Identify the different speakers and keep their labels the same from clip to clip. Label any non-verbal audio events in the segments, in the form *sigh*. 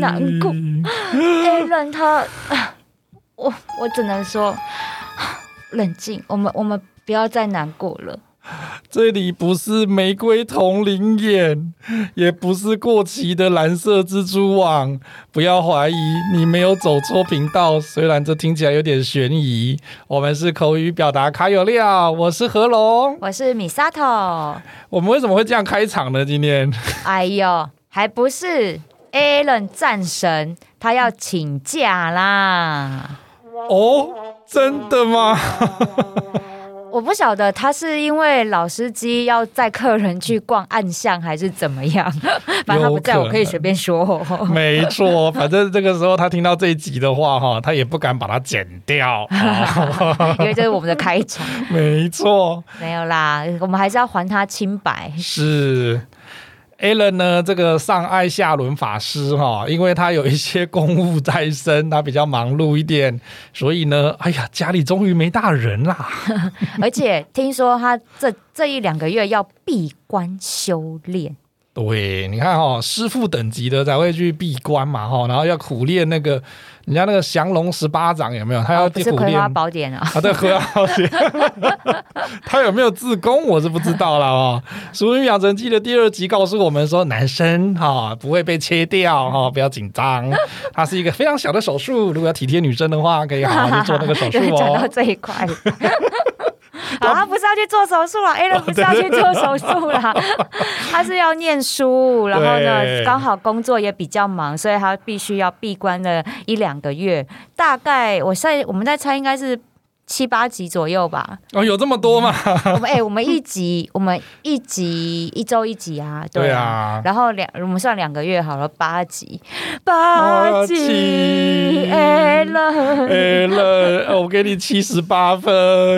Speaker 1: 要难过。*gasps* Alan 他，*sighs* 我我只能说，*sighs* 冷静，我们我们不要再难过了。*laughs*
Speaker 2: 这里不是玫瑰瞳铃眼，也不是过期的蓝色蜘蛛网。不要怀疑，你没有走错频道。虽然这听起来有点悬疑，我们是口语表达卡有料。我是何龙，
Speaker 1: 我是米萨头。
Speaker 2: 我们为什么会这样开场呢？今天，*laughs*
Speaker 1: 哎呦，还不是 Alan 战神，他要请假啦。
Speaker 2: 哦，真的吗？*laughs*
Speaker 1: 我不晓得他是因为老司机要载客人去逛暗巷，还是怎么样。*laughs* 反正他不在，我可以随便说。
Speaker 2: 没错，反正这个时候他听到这一集的话，哈，他也不敢把它剪掉，*laughs*
Speaker 1: 因为这是我们的开场。
Speaker 2: 没错，
Speaker 1: 没有啦，我们还是要还他清白。
Speaker 2: 是。Alan 呢，这个上爱下轮法师哈，*laughs* 因为他有一些公务在身，他比较忙碌一点，所以呢，哎呀，家里终于没大人啦。*laughs*
Speaker 1: 而且听说他这这一两个月要闭关修炼。
Speaker 2: 对，你看哈，师傅等级的才会去闭关嘛哈，然后要苦练那个人家那个降龙十八掌有没有？他要苦练。哦、不是葵花宝典啊？啊，对，葵花宝典。*laughs* 他有没有自宫？我是不知道了啊。《俗女养成记》的第二集告诉我们说，男生哈不会被切掉哈，不要紧张。它是一个非常小的手术，如果要体贴女生的话，可以好好去做那个手术哦。*laughs*
Speaker 1: 讲到这一块。*laughs* 好，他不是要去做手术了，Alan 不是要去做手术了，*laughs* 他是要念书，然后呢，刚好工作也比较忙，所以他必须要闭关了一两个月，大概我在我们在猜应该是。七八集左右吧。
Speaker 2: 哦，有这么多吗？
Speaker 1: 我们哎、欸，我们一集，*laughs* 我们一集一周一集啊。对啊。然后两，我们算两个月好了，八集，八集。哎了
Speaker 2: 哎了，我给你七十八分，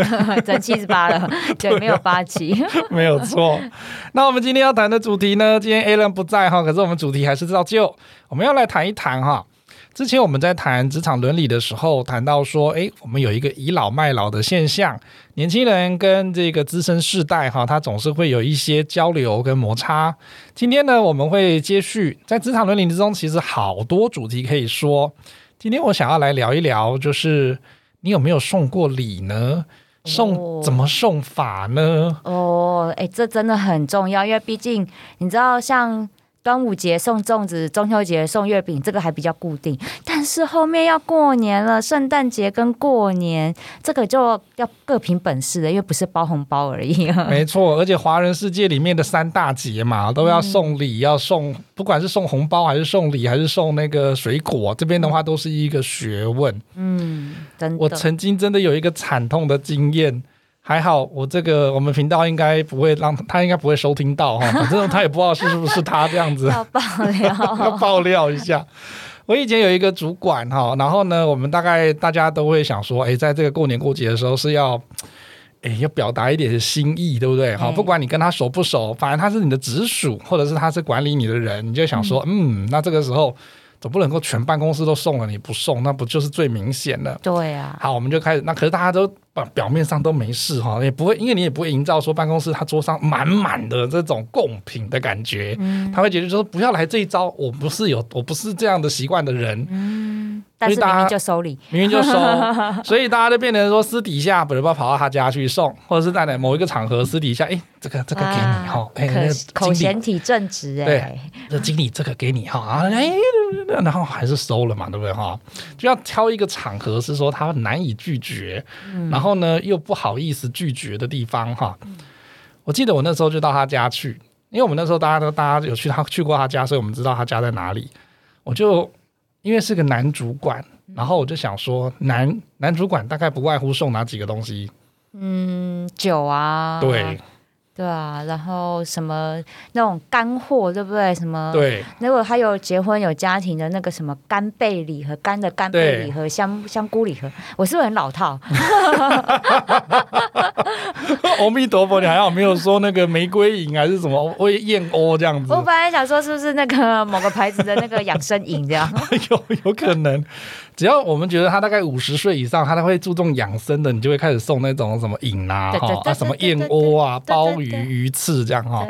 Speaker 2: *laughs*
Speaker 1: 整七十八了。*laughs* 对，没有八集，
Speaker 2: 没有错。那我们今天要谈的主题呢？今天 Alan 不在哈，可是我们主题还是照旧，我们要来谈一谈哈。之前我们在谈职场伦理的时候，谈到说，诶，我们有一个倚老卖老的现象，年轻人跟这个资深世代哈，他总是会有一些交流跟摩擦。今天呢，我们会接续在职场伦理之中，其实好多主题可以说。今天我想要来聊一聊，就是你有没有送过礼呢？送怎么送法呢？
Speaker 1: 哦，诶，这真的很重要，因为毕竟你知道像。端午节送粽子，中秋节送月饼，这个还比较固定。但是后面要过年了，圣诞节跟过年，这个就要各凭本事了，因为不是包红包而已。*laughs* *laughs*
Speaker 2: 没错，而且华人世界里面的三大节嘛，都要送礼，嗯、要送，不管是送红包还是送礼，还是送那个水果，这边的话都是一个学问。嗯，真的。我曾经真的有一个惨痛的经验。还好，我这个我们频道应该不会让他，应该不会收听到哈。*laughs* 反正他也不知道是不是他这样子。
Speaker 1: 要爆料，*laughs*
Speaker 2: 要爆料一下。我以前有一个主管哈，然后呢，我们大概大家都会想说，哎，在这个过年过节的时候是要，哎，要表达一点心意，对不对？哈，不管你跟他熟不熟，反正他是你的直属，或者是他是管理你的人，你就想说，嗯，嗯，那这个时候。总不能够全办公室都送了，你不送，那不就是最明显的？
Speaker 1: 对啊。好，
Speaker 2: 我们就开始。那可是大家都表表面上都没事哈，也不会，因为你也不会营造说办公室他桌上满满的这种贡品的感觉。嗯。他会觉得说不要来这一招，我不是有，我不是这样的习惯的人。嗯。
Speaker 1: 但是明明就收礼，
Speaker 2: 明明就收，所以大家就变成说私底下不是不跑到他家去送，或者是在某一个场合私底下，哎，这个这个给你哈，哎，那个
Speaker 1: 口嫌体正直哎，
Speaker 2: 对，这经理这个给你哈啊，哎。然后还是收了嘛，对不对哈？就要挑一个场合是说他难以拒绝，嗯、然后呢又不好意思拒绝的地方哈。我记得我那时候就到他家去，因为我们那时候大家都大家有去他去过他家，所以我们知道他家在哪里。我就因为是个男主管，然后我就想说男男主管大概不外乎送哪几个东西？嗯，
Speaker 1: 酒啊，
Speaker 2: 对。
Speaker 1: 对啊，然后什么那种干货，对不对？什么？
Speaker 2: 对。
Speaker 1: 如果还有结婚有家庭的那个什么干贝礼盒，干的干贝礼盒，香香菇礼盒，我是不是很老套？*laughs*
Speaker 2: 阿弥陀佛，你还好没有说那个玫瑰饮还是什么会燕窝这样子？
Speaker 1: 我本来想说是不是那个某个牌子的那个养生饮这样？*laughs*
Speaker 2: 有有可能。只要我们觉得他大概五十岁以上，他都会注重养生的，你就会开始送那种什么饮啊，哈啊什么燕窝啊、鲍鱼鱼翅这样哈。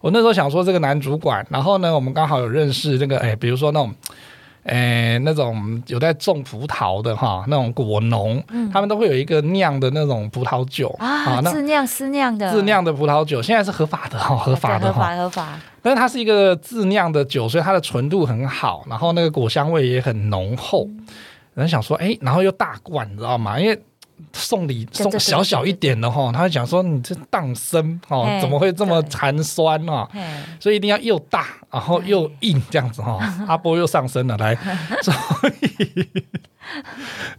Speaker 2: 我那时候想说这个男主管，然后呢，我们刚好有认识那个，哎，比如说那种。诶，那种有在种葡萄的哈，那种果农，嗯、他们都会有一个酿的那种葡萄酒
Speaker 1: 啊，自酿私酿的，
Speaker 2: 自酿的葡萄酒现在是合法的哈，合法的哈，
Speaker 1: 合法。
Speaker 2: 但是它是一个自酿的酒，所以它的纯度很好，然后那个果香味也很浓厚。人、嗯、想说，诶，然后又大罐，你知道吗？因为送礼送小小一点的哈，他会讲说你这当生哦，怎么会这么寒酸啊？所以一定要又大，然后又硬这样子哈。阿波又上身了，来，*laughs* 所以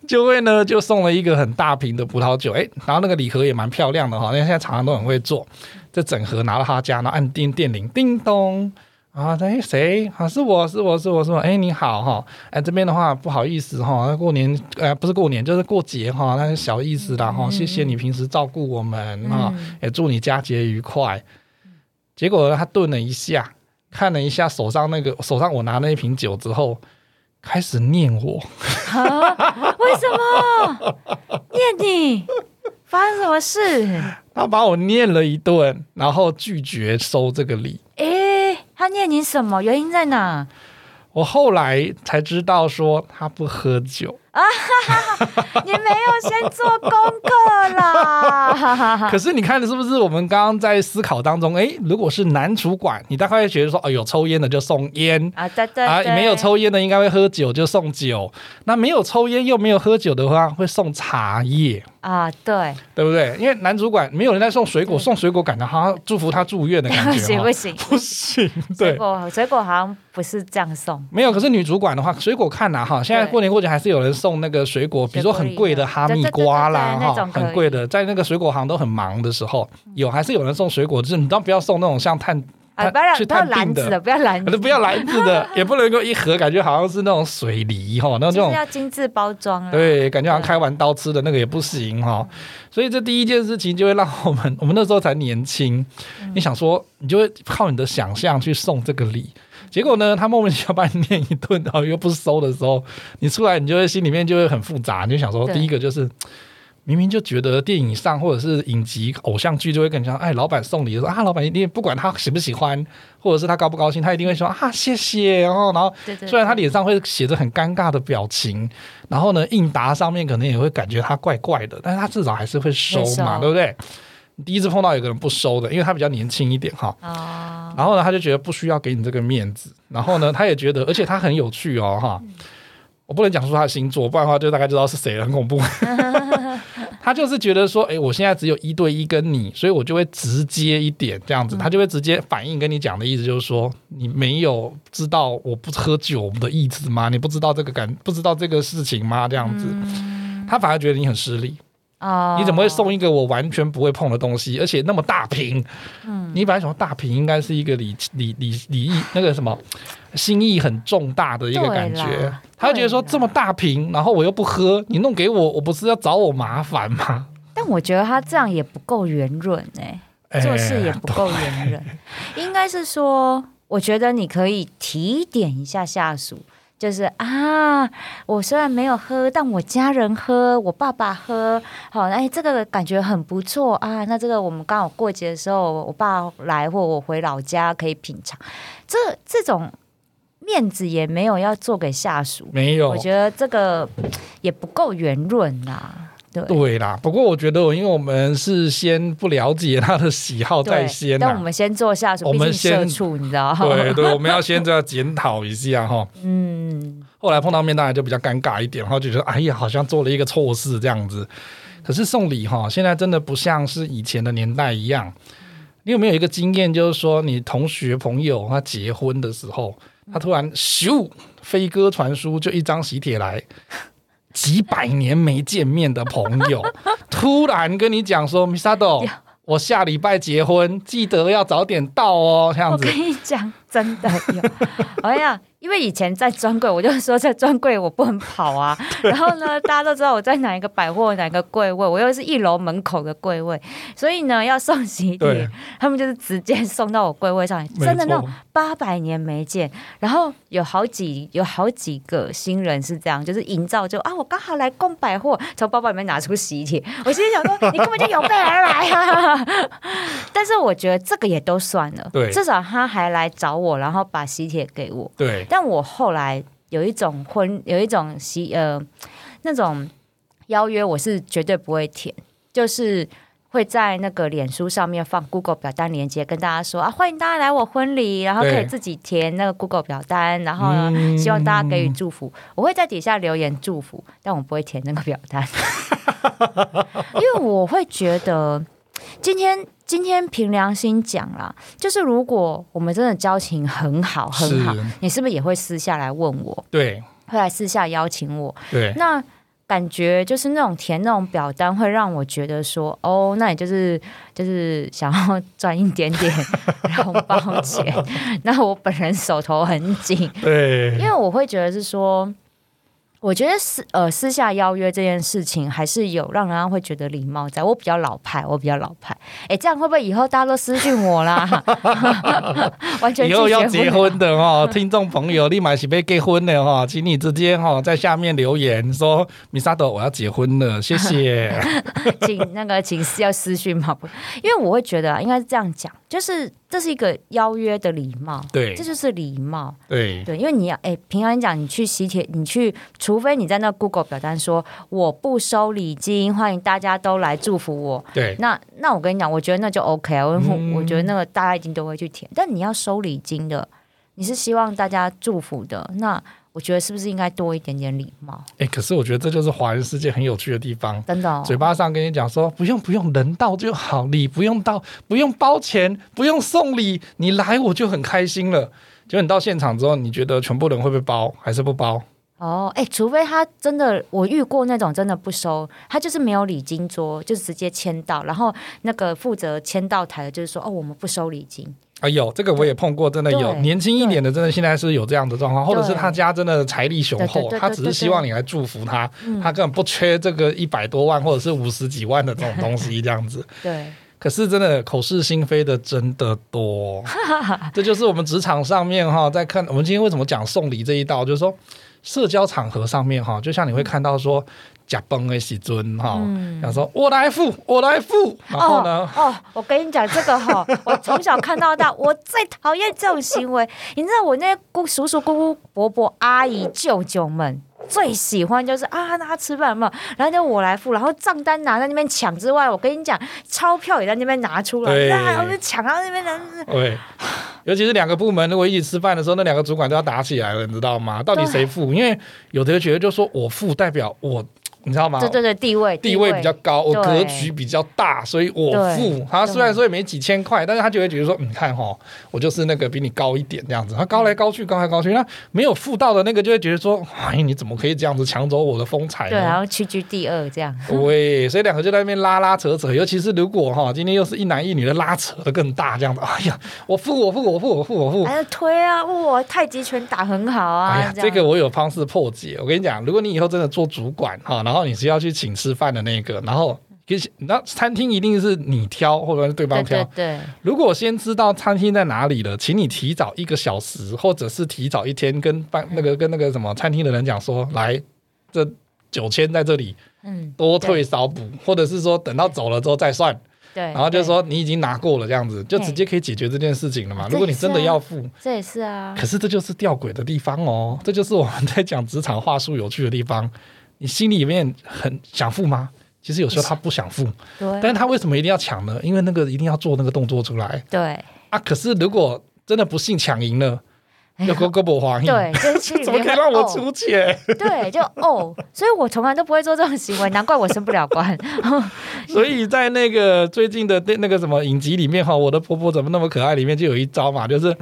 Speaker 2: 就会呢就送了一个很大瓶的葡萄酒，哎，然后那个礼盒也蛮漂亮的哈，因为现在厂商都很会做，这整盒拿到他家，然后按电电铃，叮咚。啊，哎，谁？啊，是我是我是我是我，哎，你好哈，哎，这边的话不好意思哈，过年，呃，不是过年，就是过节哈，那是小意思啦哈，谢谢你平时照顾我们啊，也祝你佳节愉快。结果他顿了一下，看了一下手上那个手上我拿那一瓶酒之后，开始念我，
Speaker 1: 为什么念你？发生什么事？
Speaker 2: 他把我念了一顿，然后拒绝收这个礼。
Speaker 1: 他念你什么？原因在哪？
Speaker 2: 我后来才知道，说他不喝酒啊！*laughs*
Speaker 1: 你没有先做功课啦！*laughs*
Speaker 2: 可是你看的是不是？我们刚刚在思考当中，哎，如果是男主管，你大概会觉得说，哦，有抽烟的就送烟啊，对对啊，没有抽烟的应该会喝酒就送酒。那没有抽烟又没有喝酒的话，会送茶叶。
Speaker 1: 啊，对，
Speaker 2: 对不对？因为男主管没有人在送水果，送水果感觉好像祝福他住院的感觉。*laughs*
Speaker 1: 不行不行
Speaker 2: 不行，对，
Speaker 1: 水果水果好像不是这样送。
Speaker 2: 没有，可是女主管的话，水果看呐哈，现在过年过节还是有人送那个水果，比如说很贵的哈密瓜啦哈，很贵的，在那个水果行都很忙的时候，有还是有人送水果，就是你当不要送那种像碳。
Speaker 1: 啊，不要不要篮子的，不要篮子，
Speaker 2: 不要篮子的，*laughs* 也不能够一盒，感觉好像是那种水梨哈，那种
Speaker 1: 要精致包装。
Speaker 2: 对，感觉好像开完刀吃的那个也不行哈。所以这第一件事情就会让我们，*laughs* 我们那时候才年轻，你想说，你就会靠你的想象去送这个礼，结果呢，他莫名其妙把你念一顿，然后又不收的时候，你出来，你就会心里面就会很复杂，你就想说，第一个就是。明明就觉得电影上或者是影集偶像剧就会跟你讲，哎，老板送礼的时候啊，老板一定不管他喜不喜欢，或者是他高不高兴，他一定会说啊，谢谢。然后，然后虽然他脸上会写着很尴尬的表情，然后呢，应答上面可能也会感觉他怪怪的，但是他至少还是会收嘛，对不对？第一次碰到有个人不收的，因为他比较年轻一点哈。然后呢，他就觉得不需要给你这个面子，然后呢，他也觉得，而且他很有趣哦哈。我不能讲出他的星座，不然的话就大概知道是谁了，很恐怖。*laughs* 他就是觉得说，哎、欸，我现在只有一对一跟你，所以我就会直接一点这样子，他就会直接反应跟你讲的意思就是说，你没有知道我不喝酒的意思吗？你不知道这个感，不知道这个事情吗？这样子，他反而觉得你很失礼。哦，你怎么会送一个我完全不会碰的东西，而且那么大瓶？嗯，你本来想说大瓶应该是一个礼礼礼礼意那个什么心意很重大的一个感觉，他就觉得说这么大瓶，然后我又不喝，你弄给我，我不是要找我麻烦吗？
Speaker 1: 但我觉得他这样也不够圆润哎，做事也不够圆润，应该是说，我觉得你可以提点一下下属。就是啊，我虽然没有喝，但我家人喝，我爸爸喝，好，哎，这个感觉很不错啊。那这个我们刚好过节的时候，我爸来或我回老家可以品尝，这这种面子也没有要做给下属，
Speaker 2: 没有，
Speaker 1: 我觉得这个也不够圆润呐。对，
Speaker 2: 对啦，不过我觉得，因为我们是先不了解他的喜好在先，
Speaker 1: 那我们先做下属，我们先处，你知道？
Speaker 2: 对对，*laughs* 我们要先这样检讨一下哈。嗯，后来碰到面当然就比较尴尬一点，然后就觉得哎呀，好像做了一个错事这样子。可是送礼哈，现在真的不像是以前的年代一样。你有没有一个经验，就是说你同学朋友他结婚的时候，他突然咻飞鸽传书，就一张喜帖来。几百年没见面的朋友，*laughs* 突然跟你讲说：“Misado，我下礼拜结婚，记得要早点到哦。”这样子，
Speaker 1: 我跟你讲，真的有。哎呀。因为以前在专柜，我就说在专柜我不能跑啊。*laughs* 然后呢，大家都知道我在哪一个百货哪个柜位，我又是一楼门口的柜位，所以呢，要送喜帖，他们就是直接送到我柜位上来。真的那种八百年没见，然后有好几有好几个新人是这样，就是营造就啊，我刚好来逛百货，从包包里面拿出喜帖。我心里想说，你根本就有备而来啊。*laughs* 但是我觉得这个也都算了，对，至少他还来找我，然后把喜帖给我，
Speaker 2: 对。
Speaker 1: 但我后来有一种婚，有一种喜呃那种邀约，我是绝对不会填，就是会在那个脸书上面放 Google 表单链接，跟大家说啊，欢迎大家来我婚礼，然后可以自己填那个 Google 表单，然后呢，嗯、希望大家给予祝福。我会在底下留言祝福，但我不会填那个表单，*laughs* 因为我会觉得今天。今天凭良心讲啦，就是如果我们真的交情很好很好，你是不是也会私下来问我？
Speaker 2: 对，
Speaker 1: 会来私下邀请我。
Speaker 2: 对，
Speaker 1: 那感觉就是那种填那种表单，会让我觉得说，哦，那你就是就是想要赚一点点红包钱。*laughs* 那我本人手头很紧，
Speaker 2: 对，
Speaker 1: 因为我会觉得是说。我觉得私呃私下邀约这件事情还是有让人家会觉得礼貌在。我比较老派，我比较老派。哎，这样会不会以后大家都私讯我啦？*laughs* 完全
Speaker 2: 以后要结婚的哦，听众朋友，立马是被结婚的哈，请你直接哈在下面留言说米萨朵我要结婚了，谢谢。*laughs*
Speaker 1: 请那个请是要私讯嘛？因为我会觉得应该是这样讲，就是。这是一个邀约的礼貌，
Speaker 2: 对，
Speaker 1: 这就是礼貌，
Speaker 2: 对。
Speaker 1: 对，因为你要哎，平常讲，你去喜帖，你去，除非你在那 Google 表单说我不收礼金，欢迎大家都来祝福我，
Speaker 2: 对，
Speaker 1: 那那我跟你讲，我觉得那就 OK 啊，我、嗯、我觉得那个大家一定都会去填，但你要收礼金的，你是希望大家祝福的，那。我觉得是不是应该多一点点礼貌？
Speaker 2: 哎，可是我觉得这就是华人世界很有趣的地方。
Speaker 1: 真的、哦，
Speaker 2: 嘴巴上跟你讲说不用不用，人到就好，礼不用到，不用包钱，不用送礼，你来我就很开心了。结果你到现场之后，你觉得全部人会不会包，还是不包？
Speaker 1: 哦，哎，除非他真的，我遇过那种真的不收，他就是没有礼金桌，就直接签到，然后那个负责签到台的，就是说哦，我们不收礼金。
Speaker 2: 啊，有这个我也碰过，真的有年轻一点的，真的现在是有这样的状况，或者是他家真的财力雄厚，他只是希望你来祝福他，他根本不缺这个一百多万或者是五十几万的这种东西，这样子。*laughs*
Speaker 1: 对，
Speaker 2: 可是真的口是心非的真的多，*laughs* 这就是我们职场上面哈，在看我们今天为什么讲送礼这一道，就是说社交场合上面哈，就像你会看到说。假崩的时阵哈，想说我来付，我来付，然后呢？
Speaker 1: 哦，哦我跟你讲这个哈，*laughs* 我从小看到大，我最讨厌这种行为。你知道我那些姑叔叔、姑姑、伯伯、阿姨、舅舅们最喜欢就是啊，那他吃饭嘛，然后就我来付，然后账单拿在那边抢之外，我跟你讲，钞票也在那边拿出来，然后就抢到那边人。
Speaker 2: 对，*sighs* 尤其是两个部门如果一起吃饭的时候，那两个主管都要打起来了，你知道吗？到底谁付？因为有的人觉得就说我付代表我。你知道吗？
Speaker 1: 对对对，地位
Speaker 2: 地位比较高，我格局比较大，所以我付。他虽然说也没几千块，但是他就会觉得说，你看哈，我就是那个比你高一点这样子。他高来高去，高来高去，那没有付到的那个就会觉得说，哎，你怎么可以这样子抢走我的风采？
Speaker 1: 对，然后屈居第二这样。*laughs*
Speaker 2: 对，所以两个就在那边拉拉扯扯，尤其是如果哈，今天又是一男一女的拉扯的更大这样子。哎呀，我付我付我付我付我付，
Speaker 1: 还要推啊，哇，太极拳打很好啊。
Speaker 2: 哎呀，这个我有方式破解。我跟你讲，如果你以后真的做主管哈，然后你是要去请吃饭的那个，然后其实那餐厅一定是你挑，或者是对方挑。
Speaker 1: 对，对，对。
Speaker 2: 如果先知道餐厅在哪里了，请你提早一个小时，或者是提早一天跟办那个跟那个什么餐厅的人讲说，来这九千在这里，嗯，多退少补，或者是说等到走了之后再算。对。然后就是说你已经拿过了，这样子就直接可以解决这件事情了嘛。如果你真的要付，
Speaker 1: 这也是啊。可
Speaker 2: 是这就是吊诡的地方哦，这就是我们在讲职场话术有趣的地方。你心里面很想付吗？其实有时候他不想付，对，但是他为什么一定要抢呢？因为那个一定要做那个动作出来。
Speaker 1: 对
Speaker 2: 啊，可是如果真的不幸抢赢了，有个胳膊花，
Speaker 1: 对，*laughs*
Speaker 2: 怎么可以让我出钱？
Speaker 1: 对，就哦，所以我从来都不会做这种行为，难怪我升不了官。*laughs*
Speaker 2: 所以在那个最近的那那个什么影集里面哈，我的婆婆怎么那么可爱？里面就有一招嘛，就是。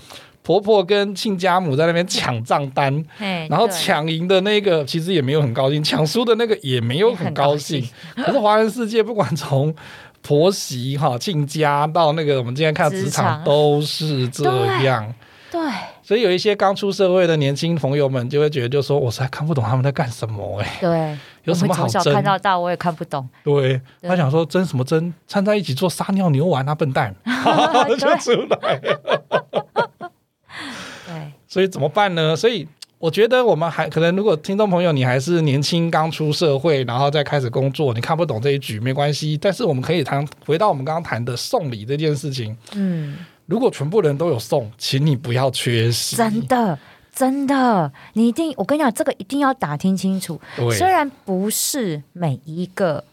Speaker 2: 婆婆跟亲家母在那边抢账单，然后抢赢的那个其实也没有很高兴，抢输的那个也没有很高兴。可是华人世界不管从婆媳哈亲家到那个我们今天看职场都是这样。
Speaker 1: 对，
Speaker 2: 所以有一些刚出社会的年轻朋友们就会觉得，就说我实在看不懂他们在干什么哎、欸。
Speaker 1: 对，
Speaker 2: 有什么好争？
Speaker 1: 看到大我也看不懂。
Speaker 2: 对，对他想说争什么争？掺在一起做撒尿牛丸啊，笨蛋！*laughs* *laughs* 就出来。对，所以怎么办呢？所以。我觉得我们还可能，如果听众朋友你还是年轻刚出社会，然后再开始工作，你看不懂这一局没关系。但是我们可以谈回到我们刚刚谈的送礼这件事情。嗯，如果全部人都有送，请你不要缺席。
Speaker 1: 真的，真的，你一定，我跟你讲，这个一定要打听清楚。对，虽然不是每一个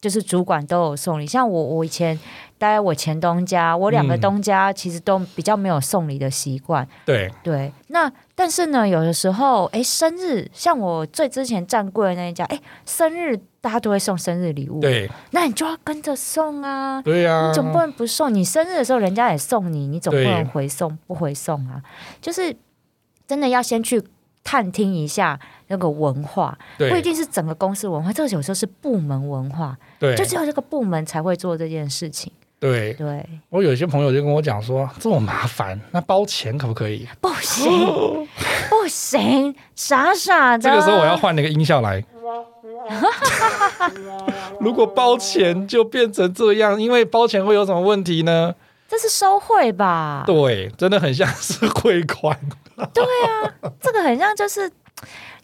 Speaker 1: 就是主管都有送礼，像我，我以前。在我前东家，我两个东家其实都比较没有送礼的习惯。嗯、
Speaker 2: 对
Speaker 1: 对，那但是呢，有的时候，哎，生日，像我最之前站柜的那一家，哎，生日大家都会送生日礼物。
Speaker 2: 对，
Speaker 1: 那你就要跟着送啊。
Speaker 2: 对呀、啊，
Speaker 1: 你总不能不送。你生日的时候，人家也送你，你总不能回送不回送啊。就是真的要先去探听一下那个文化，不一定是整个公司文化，这个有时候是部门文化。对，就只有这个部门才会做这件事情。
Speaker 2: 对对，我有一些朋友就跟我讲说，这么麻烦，那包钱可不可以？
Speaker 1: 不行，*laughs* 不行，傻傻的。
Speaker 2: 这个时候我要换那个音效来。*laughs* 如果包钱就变成这样，因为包钱会有什么问题呢？
Speaker 1: 这是收贿吧？
Speaker 2: 对，真的很像是汇款。
Speaker 1: 对啊，这个很像就是。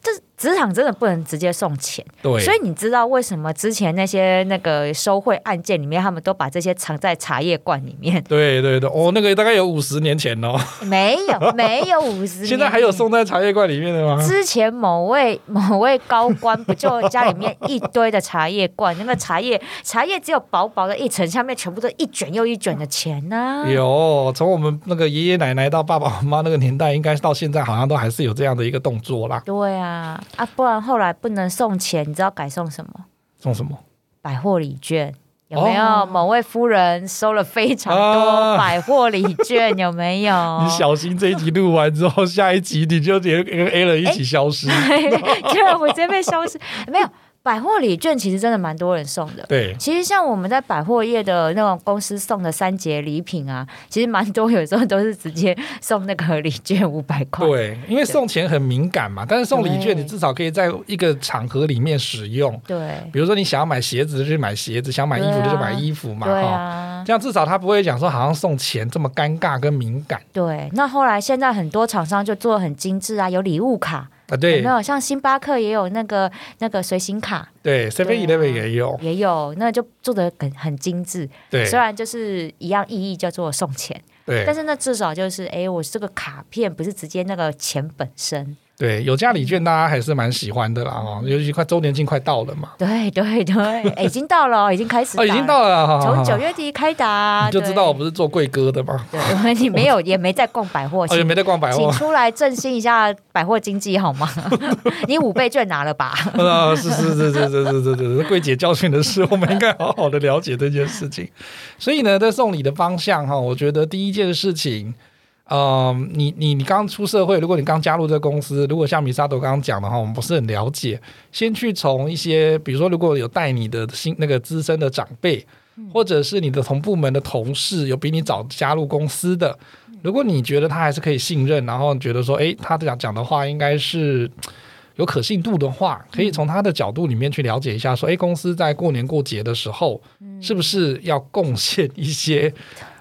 Speaker 1: 这职场真的不能直接送钱，对，所以你知道为什么之前那些那个收贿案件里面，他们都把这些藏在茶叶罐里面？
Speaker 2: 对对对，哦，那个大概有五十年前哦，*laughs*
Speaker 1: 没有没有五十年，
Speaker 2: 现在还有送在茶叶罐里面的吗？
Speaker 1: 之前某位 *laughs* 某位高官不就家里面一堆的茶叶罐，那个茶叶茶叶只有薄薄的一层，下面全部都一卷又一卷的钱呢、啊？
Speaker 2: 有，从我们那个爷爷奶奶到爸爸妈妈那个年代，应该到现在好像都还是有这样的一个动作啦。
Speaker 1: 对啊。啊啊！不然后来不能送钱，你知道改送什么？
Speaker 2: 送什么？
Speaker 1: 百货礼券有没有？哦、某位夫人收了非常多百货礼券，啊、有没有？*laughs*
Speaker 2: 你小心这一集录完之后，下一集你就连跟 A 人一起消失，*laughs*
Speaker 1: 就让我直接被消失。没有。百货礼券其实真的蛮多人送的。
Speaker 2: 对，
Speaker 1: 其实像我们在百货业的那种公司送的三节礼品啊，其实蛮多，有时候都是直接送那个礼券五百块。
Speaker 2: 对，因为送钱很敏感嘛，但是送礼券你至少可以在一个场合里面使用。对，比如说你想要买鞋子就去买鞋子，想买衣服就去买衣服嘛。对啊，这样至少他不会讲说好像送钱这么尴尬跟敏感。
Speaker 1: 对，那后来现在很多厂商就做得很精致啊，有礼物卡。啊，对，有没有像星巴克也有那个那个随行卡？
Speaker 2: 对，Seven Eleven 也有，
Speaker 1: 也有，那就做的很很精致。对，虽然就是一样意义叫做送钱，对，但是那至少就是，哎，我这个卡片不是直接那个钱本身。
Speaker 2: 对，有价礼券大家还是蛮喜欢的啦，哈，尤其快周年庆快到了嘛。
Speaker 1: 对对对，已经到了，已经开始，
Speaker 2: 哦，已经到了，
Speaker 1: 从九月底开打，*laughs*
Speaker 2: 你就知道我不是做贵哥的嘛。
Speaker 1: 对，你没有，也没在逛百货，
Speaker 2: 也没在逛百货，
Speaker 1: 请出来振兴一下百货经济好吗？*laughs* 你五倍券拿了吧？*laughs*
Speaker 2: 啊，是是是是是是是是，柜姐教训的是，我们应该好好的了解这件事情。所以呢，在送礼的方向哈，我觉得第一件事情。呃，你你你刚出社会，如果你刚加入这个公司，如果像米萨多刚刚讲的话，我们不是很了解，先去从一些，比如说如果有带你的新那个资深的长辈，或者是你的同部门的同事，有比你早加入公司的，如果你觉得他还是可以信任，然后觉得说，诶，他讲讲的话应该是有可信度的话，可以从他的角度里面去了解一下，说，诶，公司在过年过节的时候，是不是要贡献一些。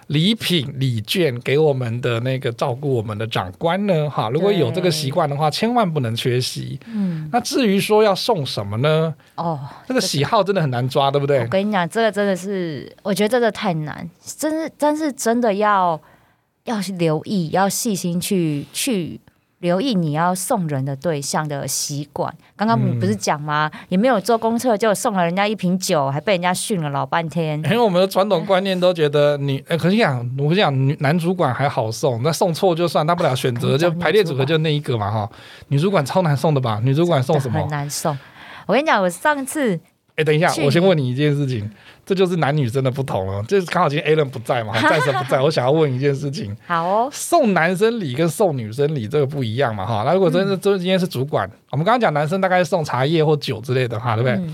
Speaker 2: 礼品礼券给我们的那个照顾我们的长官呢？哈，如果有这个习惯的话，千万不能缺席。嗯，那至于说要送什么呢？哦，这个喜好真的很难抓，对不对？
Speaker 1: 我跟你讲，这个真的是，我觉得这个太难，真是，但是真的要要留意，要细心去去。留意你要送人的对象的习惯。刚刚不是讲吗？嗯、也没有做公厕就送了人家一瓶酒，还被人家训了老半天。
Speaker 2: 因为我们的传统观念都觉得你，哎，可是讲，我跟你讲，女男主管还好送，那送错就算，大不了选择就 *laughs* 排列组合就那一个嘛哈。女主管超难送的吧？女主管送什么？
Speaker 1: 很难送。我跟你讲，我上次。
Speaker 2: 哎，等一下，我先问你一件事情，这就是男女生的不同了。就是刚好今天 Alan 不在嘛，*laughs* 暂时不在，我想要问一件事情。
Speaker 1: 好哦，
Speaker 2: 送男生礼跟送女生礼这个不一样嘛？哈，那如果真的真今天是主管，我们刚刚讲男生大概是送茶叶或酒之类的哈，对不对？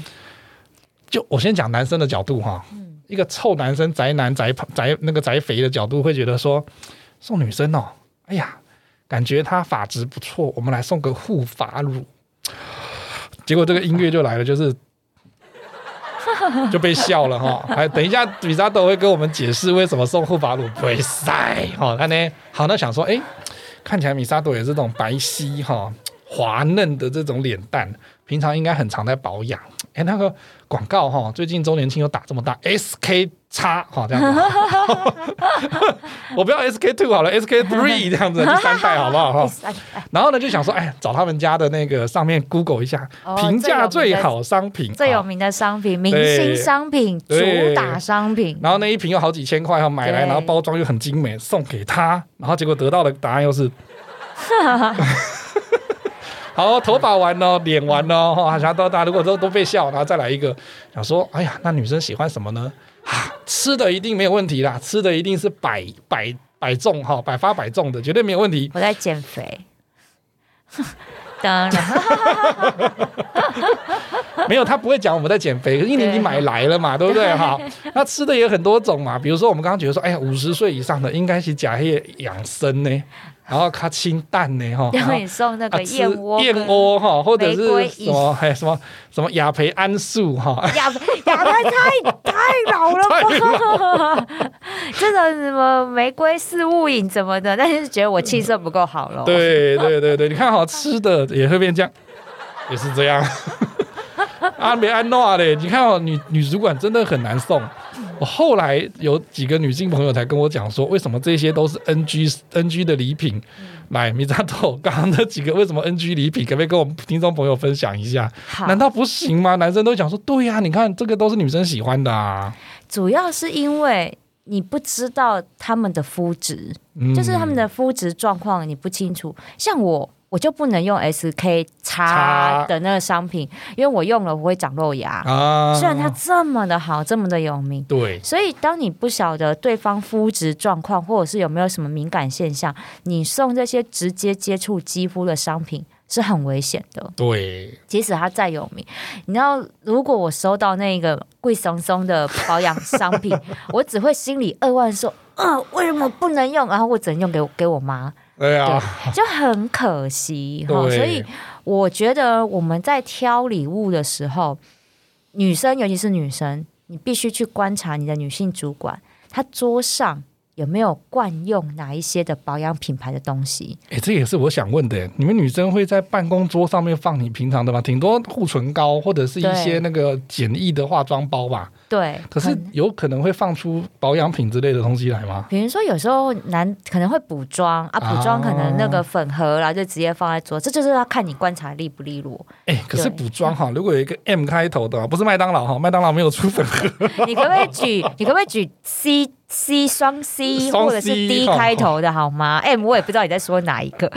Speaker 2: 就我先讲男生的角度哈，一个臭男生宅男宅宅那个宅肥的角度会觉得说，送女生哦，哎呀，感觉她发质不错，我们来送个护发乳。结果这个音乐就来了，就是 *laughs* 就被笑了哈。哎等一下，米萨朵会跟我们解释为什么送护发乳不会晒。好，那呢，好，那想说，哎，看起来米萨朵也是这种白皙哈、滑嫩的这种脸蛋，平常应该很常在保养。哎，那个广告哈，最近周年庆又打这么大，SK 叉哈这样子，*laughs* 我不要 SK two 好了，SK three 这样子，*laughs* 第三代好不好 *laughs* 哈？然后呢就想说，哎，找他们家的那个上面 Google 一下，评价最好商品，
Speaker 1: 最有名的商品，明星商品，主打商品。
Speaker 2: 然后那一瓶有好几千块哈，买来然后包装又很精美，送给他，然后结果得到的答案又是。好，头发完了，脸完了，哈，想到大家如果都都被笑，然后再来一个，想说，哎呀，那女生喜欢什么呢？啊，吃的一定没有问题啦，吃的一定是百百百中哈，百发百中的，绝对没有问题。
Speaker 1: 我在减肥，*laughs* 当然，*laughs*
Speaker 2: 没有，他不会讲我们在减肥，*laughs* 因为你买来了嘛，对不对？哈，那吃的也很多种嘛，比如说我们刚刚觉得说，哎呀，五十岁以上的应该是假叶养生呢。然后它清淡呢哈，
Speaker 1: 然后你送那个燕窝，
Speaker 2: 燕窝哈，或者是什么还有什么什么亚培安素哈，
Speaker 1: 亚培亚培太太老了吧，*laughs* 这种 *laughs* 什么玫瑰四物饮怎么的，但是觉得我气色不够好了。
Speaker 2: 对对对对，你看好吃的也会变这样，也是这样。*laughs* 阿梅安诺嘞，你看哦，女女主管真的很难送。我后来有几个女性朋友才跟我讲说，为什么这些都是 NG NG 的礼品？来，米扎豆，刚刚那几个为什么 NG 礼品？可不可以跟我们听众朋友分享一下？难道不行吗？男生都讲说，对呀，你看这个都是女生喜欢的啊。
Speaker 1: 主要是因为你不知道他们的肤质，嗯、就是他们的肤质状况你不清楚。像我。我就不能用 SK 叉的那个商品，因为我用了我会长肉芽。啊，虽然它这么的好，这么的有名，
Speaker 2: 对。
Speaker 1: 所以当你不晓得对方肤质状况，或者是有没有什么敏感现象，你送这些直接接触肌肤的商品是很危险的。
Speaker 2: 对，
Speaker 1: 即使它再有名，你知道，如果我收到那个贵松松的保养商品，*laughs* 我只会心里扼腕说：“嗯、呃，为什么不能用？”然后我只能用给我给我妈。
Speaker 2: 对啊，
Speaker 1: 就很可惜 *laughs* 哈，所以我觉得我们在挑礼物的时候，女生尤其是女生，你必须去观察你的女性主管，她桌上。有没有惯用哪一些的保养品牌的东西？
Speaker 2: 哎，这也是我想问的。你们女生会在办公桌上面放你平常的吗？挺多护唇膏或者是一些那个简易的化妆包吧。
Speaker 1: 对。
Speaker 2: 可是有可能会放出保养品之类的东西来吗？
Speaker 1: 比如说有时候男可能会补妆啊，补妆可能那个粉盒啦，就直接放在桌，这就是要看你观察利不利落。
Speaker 2: 哎，可是补妆哈，如果有一个 M 开头的，不是麦当劳哈，麦当劳没有出粉盒。*laughs*
Speaker 1: 你可不可以举？你可不可以举 C？C 双 C 或者是 D 开头的好吗？M 我也不知道你在说哪一个。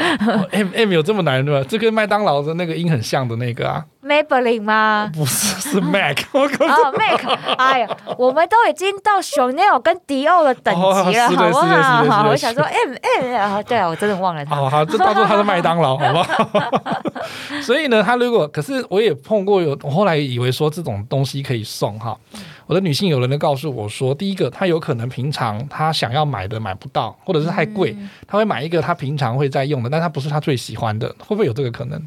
Speaker 2: M M 有这么难对吧？这跟麦当劳的那个音很像的那个啊。
Speaker 1: Maybelline 吗？
Speaker 2: 不是，是 *laughs* Mac。哦
Speaker 1: ，Mac。哎呀，我们都已经到 Chanel 跟迪奥的等级了，好不好？好，我想说 M M 对啊，我真的忘了他。
Speaker 2: 好，这当做他是麦当劳，好不好？*laughs* 所以呢，他如果可是我也碰过有，我后来以为说这种东西可以送哈。我的女性友人都告诉我说，第一个，她有可能平常她想要买的买不到，或者是太贵，她会买一个她平常会在用的，但她不是她最喜欢的，会不会有这个可能？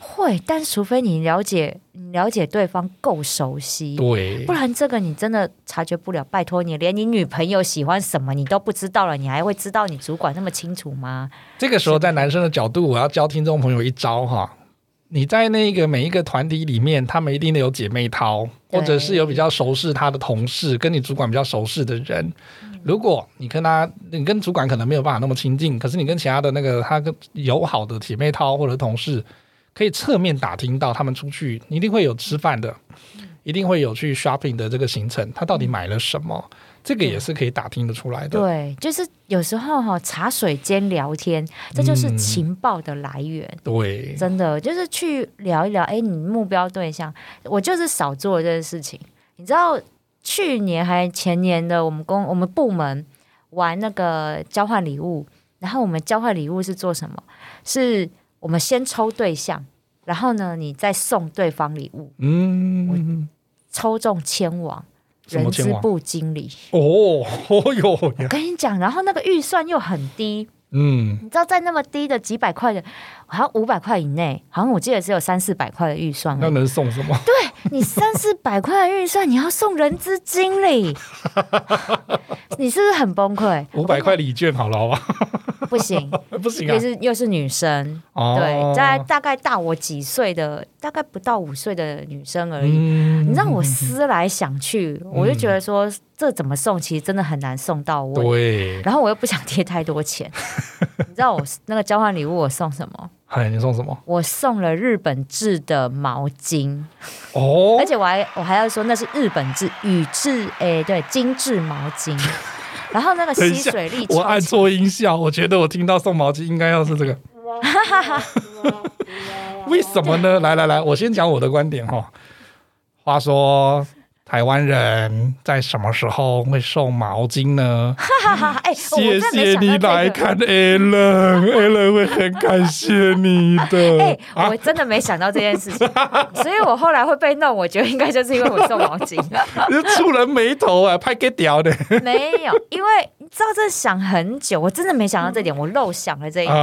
Speaker 1: 会，但除非你了解了解对方够熟悉，
Speaker 2: 对，
Speaker 1: 不然这个你真的察觉不了。拜托你，连你女朋友喜欢什么你都不知道了，你还会知道你主管那么清楚吗？
Speaker 2: 这个时候，在男生的角度，我要教听众朋友一招哈。你在那个每一个团体里面，他们一定得有姐妹淘，或者是有比较熟识他的同事，跟你主管比较熟识的人。如果你跟他，你跟主管可能没有办法那么亲近，可是你跟其他的那个他跟友好的姐妹淘或者同事，可以侧面打听到他们出去，你一定会有吃饭的，一定会有去 shopping 的这个行程，他到底买了什么？这个也是可以打听得出来的。
Speaker 1: 对，就是有时候哈，茶水间聊天，这就是情报的来源。
Speaker 2: 嗯、对，
Speaker 1: 真的就是去聊一聊。哎，你目标对象，我就是少做这件事情。你知道，去年还前年的，我们公我们部门玩那个交换礼物，然后我们交换礼物是做什么？是我们先抽对象，然后呢，你再送对方礼物。嗯，抽中千王。人资部经理。哦，哦哟！我跟你讲，然后那个预算又很低，
Speaker 2: 嗯，
Speaker 1: 你知道在那么低的几百块的，好像五百块以内，好像我记得只有三四百块的预算。
Speaker 2: 那能送什么？*laughs*
Speaker 1: 对，你三四百块的预算，你要送人资经理，*laughs* 你是不是很崩溃？
Speaker 2: 五百块礼券好了，好吧？
Speaker 1: 不行，*laughs*
Speaker 2: 不行啊！
Speaker 1: 又是又是女生，哦、对，在大概大我几岁的，大概不到五岁的女生而已。嗯、你让我思来想去，嗯、我就觉得说这怎么送，其实真的很难送到位。
Speaker 2: 对，
Speaker 1: 然后我又不想贴太多钱。你知道我那个交换礼物我送什么？
Speaker 2: 嗨，你送什么？
Speaker 1: 我送了日本制的毛巾哦，而且我还我还要说那是日本制宇治哎，对，精致毛巾。*laughs* 然后那个吸水力，
Speaker 2: 我按错音效，我觉得我听到送毛巾应该要是这个。*laughs* 为什么呢？来来来，我先讲我的观点哈。话说。台湾人在什么时候会送毛巾呢？
Speaker 1: 哈哈哈哎，
Speaker 2: 谢谢你来看 Allen，Allen *laughs* 会很感谢你的。*laughs*
Speaker 1: 哎，我真的没想到这件事情，*laughs* 所以我后来会被弄，我觉得应该就是因为我送毛巾，
Speaker 2: 触人眉头啊，拍给屌的。
Speaker 1: 没有，因为你知道这想很久，我真的没想到这点，我漏想了这一点。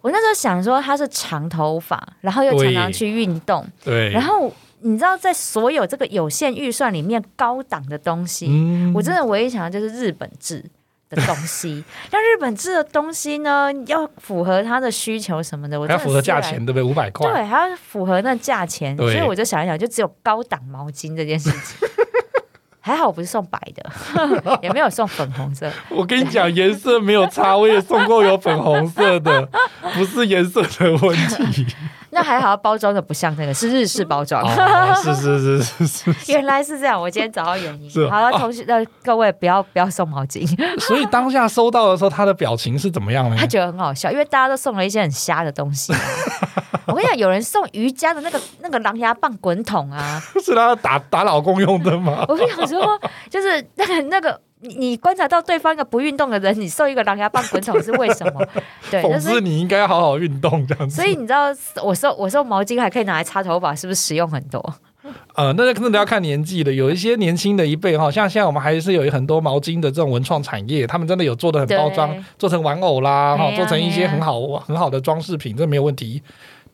Speaker 1: 我那时候想说他是长头发，然后又常常去运动，
Speaker 2: 对，
Speaker 1: 然后。你知道，在所有这个有限预算里面，高档的东西，嗯、我真的唯一想到就是日本制的东西。*laughs* 但日本制的东西呢，要符合他的需求什么的，我
Speaker 2: 要符合价钱，对不对？五百块，
Speaker 1: 对，还要符合那价钱。所以我就想一想，就只有高档毛巾这件事情。*laughs* 还好我不是送白的，*laughs* 也没有送粉红色。
Speaker 2: 我跟你讲，颜色没有差，我也送过有粉红色的，不是颜色的问题。
Speaker 1: 那还好，包装的不像那个，是日式包装。
Speaker 2: 哦。是是是是是，*laughs*
Speaker 1: 原来是这样。我今天找到原因。是好了，同学，那、哦、各位不要不要送毛巾。*laughs*
Speaker 2: 所以当下收到的时候，他的表情是怎么样呢？
Speaker 1: 他觉得很好笑，因为大家都送了一些很瞎的东西。*laughs* 我跟你讲，有人送瑜伽的那个那个狼牙棒滚筒啊，
Speaker 2: 是他打打老公用的吗？
Speaker 1: 我跟你讲说，就是那个那个，你你观察到对方一个不运动的人，你受一个狼牙棒滚筒是为什么？*laughs* 对，
Speaker 2: 就是你应该要好好运动这样子。
Speaker 1: 所以你知道，我说我说毛巾还可以拿来擦头发，是不是实用很多？
Speaker 2: 呃，那可能都要看年纪的，有一些年轻的一辈哈，像现在我们还是有很多毛巾的这种文创产业，他们真的有做的很包装，做成玩偶啦，哈、啊，做成一些很好很好的装饰品，这没有问题。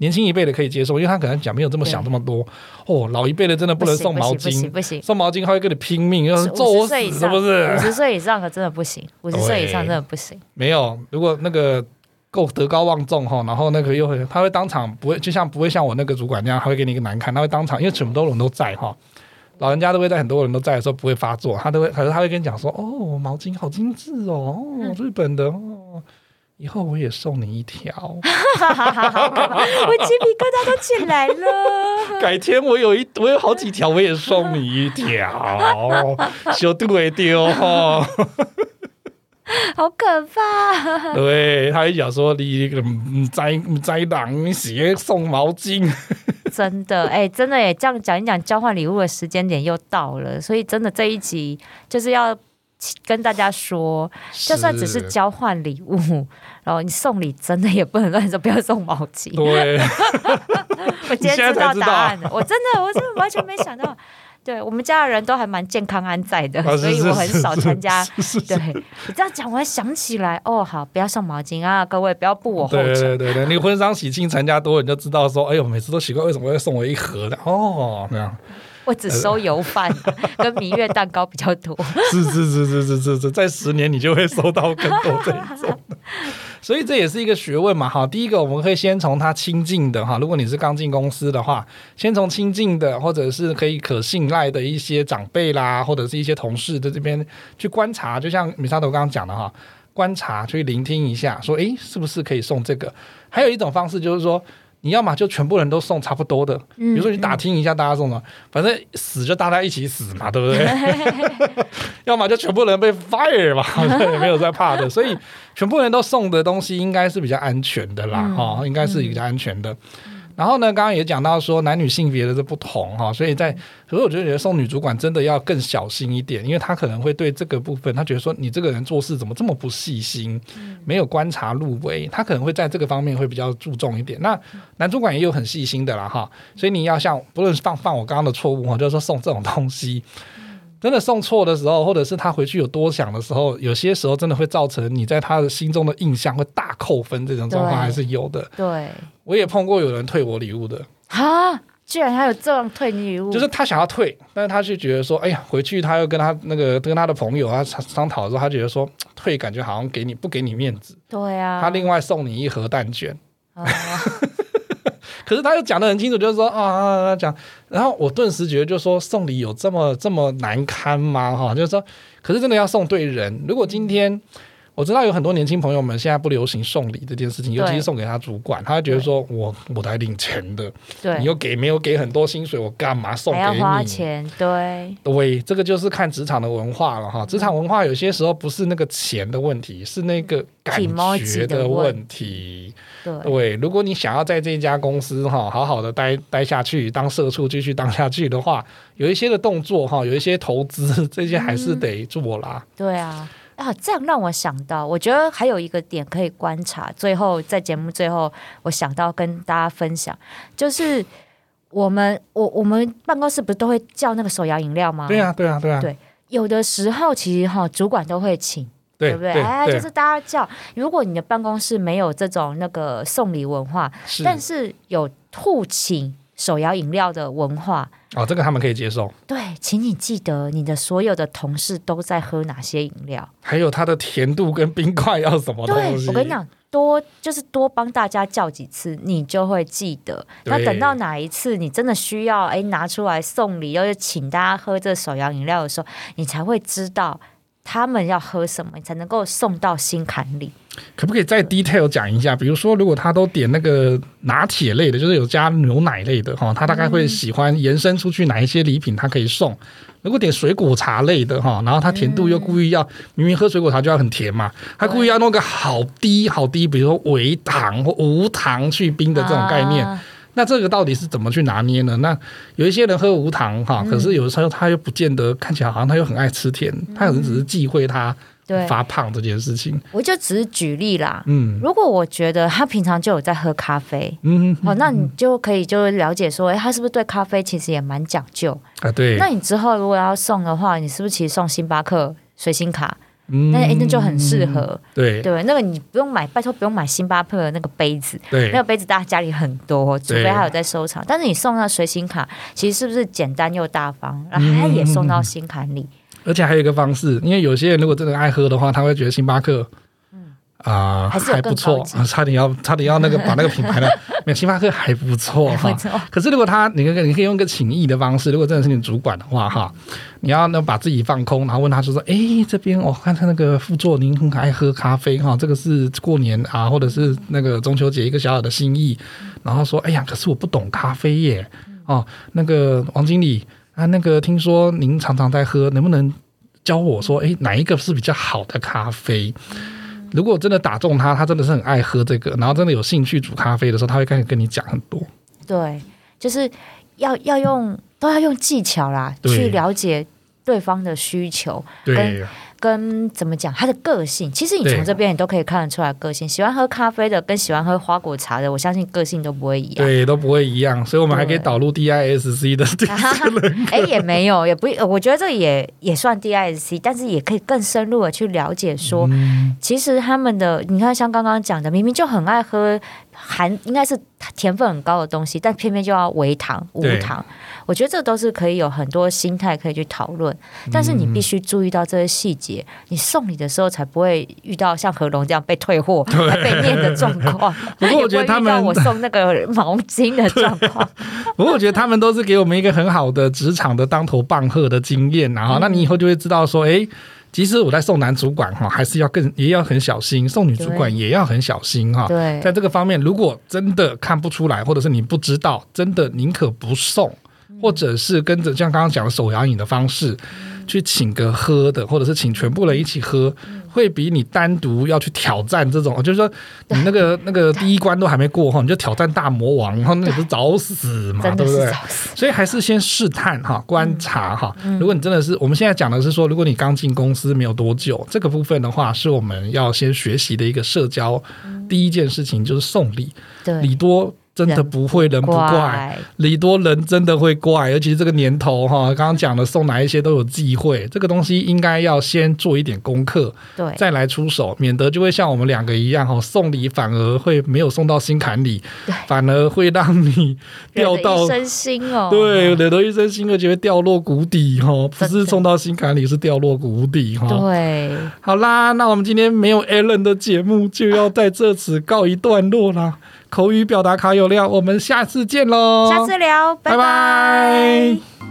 Speaker 2: 年轻一辈的可以接受，因为他可能讲没有这么想这么多。哦，老一辈的真的不能送毛巾，不行，送毛巾他会跟你拼命，要揍我死，是不是？
Speaker 1: 五十岁以上可真的不行，五十岁以上真的不行。
Speaker 2: 没有，如果那个够德高望重哈，然后那个又会，他会当场不会，就像不会像我那个主管那样，他会给你一个难看，他会当场，因为全部都人都在哈，老人家都会在很多人都在的时候不会发作，他都会，可是他会跟你讲说，哦，毛巾好精致哦，哦，日本的哦。以后我也送你一条，*laughs* 我
Speaker 1: 鸡皮疙瘩都起来了。*laughs*
Speaker 2: 改天我有一我有好几条，我也送你一条，*laughs* 小度会丢哈，
Speaker 1: 好可怕。
Speaker 2: 对，他一讲说你唔在唔在人写送毛巾，
Speaker 1: 真的哎、欸，真的哎，这样讲一讲交换礼物的时间点又到了，所以真的这一集就是要。跟大家说，就算只是交换礼物，*laughs* 然后你送礼真的也不能乱说，不要送毛巾。
Speaker 2: 对，*laughs*
Speaker 1: 我今天知道答案了，我真的，我真的完全没想到。对，我们家的人都还蛮健康安在的，啊、所以我很少参加。对，你这样讲，我还想起来，哦，好，不要送毛巾啊，各位不要步我后尘。
Speaker 2: 对对对，你婚丧喜庆参加多，你就知道说，哎呦，每次都奇怪为什么会送我一盒的哦，那样。
Speaker 1: 我只收油饭 *laughs* 跟蜜月蛋糕比较多。
Speaker 2: 是是是是是是是，在十年你就会收到更多这一种。*laughs* 所以这也是一个学问嘛。好，第一个我们可以先从他亲近的哈，如果你是刚进公司的话，先从亲近的或者是可以可信赖的一些长辈啦，或者是一些同事在这边去观察。就像米沙头刚刚讲的哈，观察去聆听一下，说诶，是不是可以送这个？还有一种方式就是说。你要么就全部人都送差不多的，比如说你打听一下大家送什么，反正死就大家一起死嘛，对不对？*laughs* *laughs* 要么就全部人被 fire 嘛，*laughs* 也没有在怕的，所以全部人都送的东西应该是比较安全的啦，哈、嗯，应该是比较安全的。然后呢，刚刚也讲到说男女性别的这不同哈，所以在所以我觉得送女主管真的要更小心一点，因为她可能会对这个部分，她觉得说你这个人做事怎么这么不细心，没有观察入微，她可能会在这个方面会比较注重一点。那男主管也有很细心的啦哈，所以你要像不论是犯犯我刚刚的错误哈，就是说送这种东西，真的送错的时候，或者是他回去有多想的时候，有些时候真的会造成你在他的心中的印象会大扣分，这种状况还是有的。
Speaker 1: 对，
Speaker 2: 我也碰过有人退我礼物的。
Speaker 1: 哈，居然还有这样退你礼物？
Speaker 2: 就是他想要退，但是他就觉得说，哎呀，回去他又跟他那个跟他的朋友啊商讨的时候，他觉得说退感觉好像给你不给你面子。
Speaker 1: 对啊。
Speaker 2: 他另外送你一盒蛋卷。可是他又讲的很清楚，就是说啊啊讲，然后我顿时觉得，就说送礼有这么这么难堪吗？哈，就是说，可是真的要送对人。如果今天我知道有很多年轻朋友们现在不流行送礼这件事情，尤其是送给他主管，他会觉得说我我来领钱的，对，你又给没有给很多薪水，我干嘛送给你？还要
Speaker 1: 花钱，对
Speaker 2: 对，这个就是看职场的文化了哈。职场文化有些时候不是那个钱的问题，是那个感觉的问题。对，对，如果你想要在这家公司哈好好的待待下去，当社畜继续当下去的话，有一些的动作哈，有一些投资，这些还是得做啦。
Speaker 1: 嗯、对啊，啊，这样让我想到，我觉得还有一个点可以观察。最后在节目最后，我想到跟大家分享，就是我们我我们办公室不是都会叫那个手摇饮料吗？
Speaker 2: 对啊，对啊，对啊。
Speaker 1: 对，有的时候其实哈主管都会请。对不对？哎，就是大家叫。如果你的办公室没有这种那个送礼文化，是但是有互请手摇饮料的文化，
Speaker 2: 哦，这个他们可以接受。
Speaker 1: 对，请你记得你的所有的同事都在喝哪些饮料，
Speaker 2: 还有它的甜度跟冰块要什么东西。
Speaker 1: 对，我跟你讲，多就是多帮大家叫几次，你就会记得。那等到哪一次你真的需要哎拿出来送礼，又是请大家喝这手摇饮料的时候，你才会知道。他们要喝什么，你才能够送到心坎里？
Speaker 2: 可不可以再 detail 讲一下？比如说，如果他都点那个拿铁类的，就是有加牛奶类的哈，他大概会喜欢延伸出去哪一些礼品，他可以送？如果点水果茶类的哈，然后他甜度又故意要明明喝水果茶就要很甜嘛，他故意要弄个好低好低，比如说微糖或无糖去冰的这种概念。那这个到底是怎么去拿捏呢？那有一些人喝无糖哈，可是有的时候他又不见得看起来好像他又很爱吃甜，他可能只是忌讳他发胖这件事情。
Speaker 1: 我就只是举例啦，嗯，如果我觉得他平常就有在喝咖啡，嗯，好，那你就可以就了解说，哎，他是不是对咖啡其实也蛮讲究
Speaker 2: 啊？对，
Speaker 1: 那你之后如果要送的话，你是不是其实送星巴克随心卡？那哎，那就很适合，对对，那个你不用买，拜托不用买星巴克的那个杯子，对，那个杯子大家家里很多，除非还有在收藏。但是你送那随心卡，其实是不是简单又大方，然后他也送到心坎里？
Speaker 2: 而且还有一个方式，因为有些人如果真的爱喝的话，他会觉得星巴克。啊，还是还不错，差点要差点要那个把那个品牌的，*laughs* 没有星巴克还不错哈。可是如果他，你可你可以用一个请意的方式，如果真的是你主管的话哈，你要那把自己放空，然后问他就说，哎，这边我看他那个副座，您很爱喝咖啡哈，这个是过年啊，或者是那个中秋节一个小小的心意，然后说，哎呀，可是我不懂咖啡耶，哦，那个王经理啊，那个听说您常常在喝，能不能教我说，哎，哪一个是比较好的咖啡？如果真的打中他，他真的是很爱喝这个，然后真的有兴趣煮咖啡的时候，他会开始跟你讲很多。
Speaker 1: 对，就是要要用都要用技巧啦，去了解对方的需求。对。跟怎么讲他的个性，其实你从这边你都可以看得出来个性。喜欢喝咖啡的跟喜欢喝花果茶的，我相信个性都不会一样。
Speaker 2: 对，都不会一样。所以我们还可以导入 DISC 的。*laughs*
Speaker 1: 哎，也没有，也不，我觉得这也也算 DISC，但是也可以更深入的去了解说，嗯、其实他们的，你看像刚刚讲的，明明就很爱喝含应该是甜分很高的东西，但偏偏就要微糖无糖。我觉得这都是可以有很多心态可以去讨论，但是你必须注意到这些细节，你送礼的时候才不会遇到像何龙这样被退货、还被念的状况。
Speaker 2: 不过我觉得他们
Speaker 1: 我送那个毛巾的状况。
Speaker 2: 不过我觉得他们都是给我们一个很好的职场的当头棒喝的经验，然后那你以后就会知道说，哎，其实我在送男主管哈，还是要更也要很小心；送女主管也要很小心哈。对，在这个方面，如果真的看不出来，或者是你不知道，真的宁可不送。或者是跟着像刚刚讲的手摇饮的方式，去请个喝的，或者是请全部人一起喝，会比你单独要去挑战这种，*laughs* 就是说你那个 *laughs* 那个第一关都还没过哈，你就挑战大魔王，然后那不是找死嘛，对不对？所以还是先试探哈，观察哈。如果你真的是，我们现在讲的是说，如果你刚进公司没有多久，这个部分的话，是我们要先学习的一个社交第一件事情，就是送礼，礼多。真的不会人不怪，礼多人真的会怪，尤其是这个年头哈，刚刚讲的送哪一些都有忌讳，这个东西应该要先做一点功课，
Speaker 1: 对，
Speaker 2: 再来出手，免得就会像我们两个一样哈，送礼反而会没有送到心坎里，
Speaker 1: 对，
Speaker 2: 反而会让你掉到
Speaker 1: 一身心哦，
Speaker 2: 对，惹得一身心，而且会掉落谷底哈，不是送到心坎里，是掉落谷底哈。
Speaker 1: 对，
Speaker 2: 好啦，那我们今天没有 Allen 的节目就要在这此告一段落啦。口语表达卡有料，我们下次见喽！
Speaker 1: 下次聊，拜拜。拜拜。